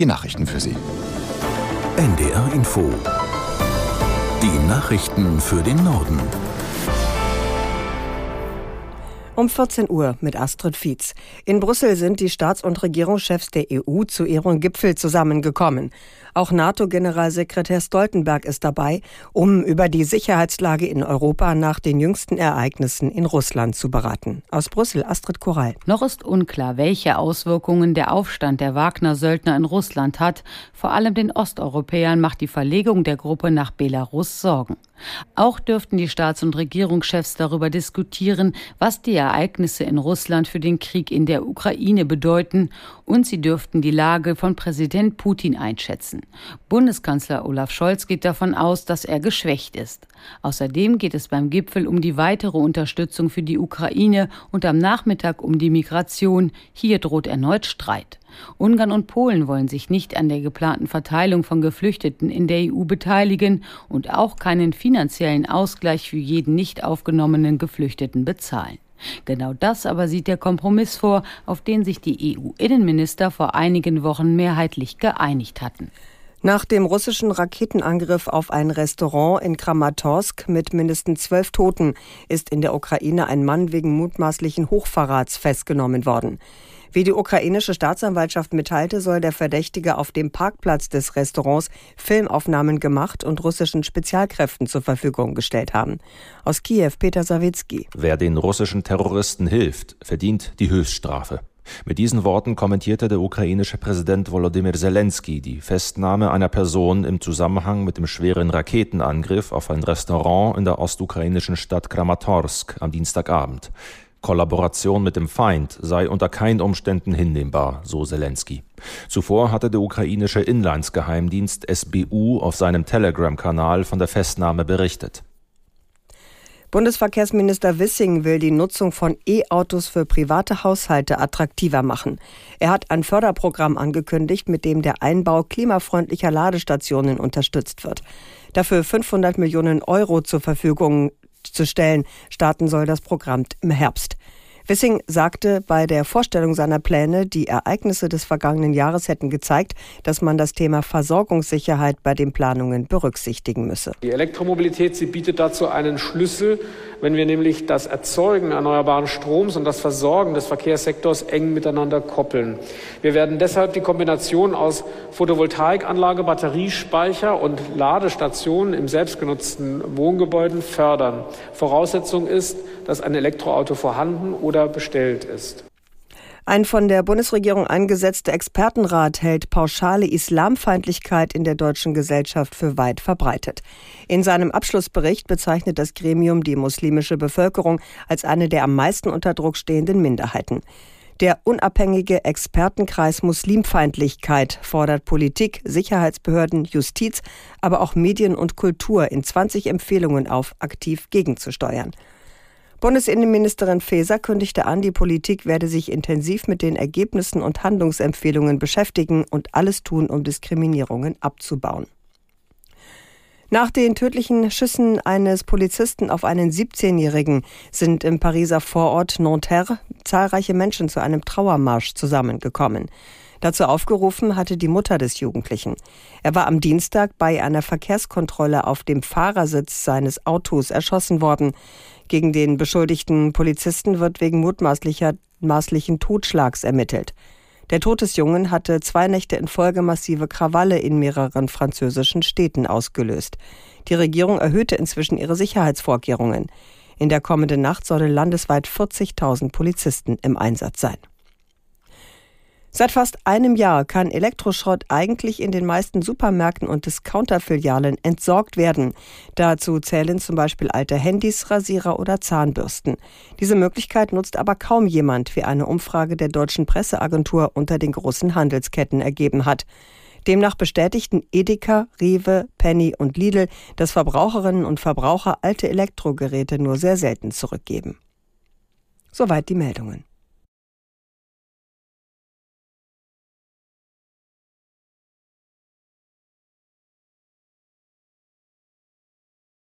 Die Nachrichten für Sie. NDR Info. Die Nachrichten für den Norden. Um 14 Uhr mit Astrid Fietz. In Brüssel sind die Staats- und Regierungschefs der EU zu ihrem Gipfel zusammengekommen. Auch NATO-Generalsekretär Stoltenberg ist dabei, um über die Sicherheitslage in Europa nach den jüngsten Ereignissen in Russland zu beraten. Aus Brüssel Astrid Korall. Noch ist unklar, welche Auswirkungen der Aufstand der Wagner-Söldner in Russland hat. Vor allem den Osteuropäern macht die Verlegung der Gruppe nach Belarus Sorgen. Auch dürften die Staats- und Regierungschefs darüber diskutieren, was die Ereignisse in Russland für den Krieg in der Ukraine bedeuten, und sie dürften die Lage von Präsident Putin einschätzen. Bundeskanzler Olaf Scholz geht davon aus, dass er geschwächt ist. Außerdem geht es beim Gipfel um die weitere Unterstützung für die Ukraine und am Nachmittag um die Migration. Hier droht erneut Streit. Ungarn und Polen wollen sich nicht an der geplanten Verteilung von Geflüchteten in der EU beteiligen und auch keinen finanziellen Ausgleich für jeden nicht aufgenommenen Geflüchteten bezahlen. Genau das aber sieht der Kompromiss vor, auf den sich die EU-Innenminister vor einigen Wochen mehrheitlich geeinigt hatten. Nach dem russischen Raketenangriff auf ein Restaurant in Kramatorsk mit mindestens zwölf Toten ist in der Ukraine ein Mann wegen mutmaßlichen Hochverrats festgenommen worden. Wie die ukrainische Staatsanwaltschaft mitteilte, soll der Verdächtige auf dem Parkplatz des Restaurants Filmaufnahmen gemacht und russischen Spezialkräften zur Verfügung gestellt haben. Aus Kiew Peter Sawicki. Wer den russischen Terroristen hilft, verdient die Höchststrafe. Mit diesen Worten kommentierte der ukrainische Präsident Volodymyr Zelensky die Festnahme einer Person im Zusammenhang mit dem schweren Raketenangriff auf ein Restaurant in der ostukrainischen Stadt Kramatorsk am Dienstagabend. Kollaboration mit dem Feind sei unter keinen Umständen hinnehmbar, so Zelensky. Zuvor hatte der ukrainische Inlandsgeheimdienst SBU auf seinem Telegram-Kanal von der Festnahme berichtet. Bundesverkehrsminister Wissing will die Nutzung von E-Autos für private Haushalte attraktiver machen. Er hat ein Förderprogramm angekündigt, mit dem der Einbau klimafreundlicher Ladestationen unterstützt wird. Dafür 500 Millionen Euro zur Verfügung zu stellen. Starten soll das Programm im Herbst. Wissing sagte bei der Vorstellung seiner Pläne, die Ereignisse des vergangenen Jahres hätten gezeigt, dass man das Thema Versorgungssicherheit bei den Planungen berücksichtigen müsse. Die Elektromobilität, sie bietet dazu einen Schlüssel, wenn wir nämlich das Erzeugen erneuerbaren Stroms und das Versorgen des Verkehrssektors eng miteinander koppeln. Wir werden deshalb die Kombination aus Photovoltaikanlage, Batteriespeicher und Ladestationen im selbstgenutzten Wohngebäuden fördern. Voraussetzung ist, dass ein Elektroauto vorhanden oder bestellt ist. Ein von der Bundesregierung eingesetzter Expertenrat hält pauschale Islamfeindlichkeit in der deutschen Gesellschaft für weit verbreitet. In seinem Abschlussbericht bezeichnet das Gremium die muslimische Bevölkerung als eine der am meisten unter Druck stehenden Minderheiten. Der unabhängige Expertenkreis Muslimfeindlichkeit fordert Politik, Sicherheitsbehörden, Justiz, aber auch Medien und Kultur in 20 Empfehlungen auf, aktiv gegenzusteuern. Bundesinnenministerin Faeser kündigte an, die Politik werde sich intensiv mit den Ergebnissen und Handlungsempfehlungen beschäftigen und alles tun, um Diskriminierungen abzubauen. Nach den tödlichen Schüssen eines Polizisten auf einen 17-Jährigen sind im Pariser Vorort Nanterre zahlreiche Menschen zu einem Trauermarsch zusammengekommen. Dazu aufgerufen hatte die Mutter des Jugendlichen. Er war am Dienstag bei einer Verkehrskontrolle auf dem Fahrersitz seines Autos erschossen worden. Gegen den beschuldigten Polizisten wird wegen mutmaßlichen Totschlags ermittelt. Der Tod des Jungen hatte zwei Nächte in Folge massive Krawalle in mehreren französischen Städten ausgelöst. Die Regierung erhöhte inzwischen ihre Sicherheitsvorkehrungen. In der kommenden Nacht sollen landesweit 40.000 Polizisten im Einsatz sein. Seit fast einem Jahr kann Elektroschrott eigentlich in den meisten Supermärkten und Discounterfilialen entsorgt werden. Dazu zählen zum Beispiel alte Handys, Rasierer oder Zahnbürsten. Diese Möglichkeit nutzt aber kaum jemand, wie eine Umfrage der deutschen Presseagentur unter den großen Handelsketten ergeben hat. Demnach bestätigten Edeka, Rewe, Penny und Lidl, dass Verbraucherinnen und Verbraucher alte Elektrogeräte nur sehr selten zurückgeben. Soweit die Meldungen.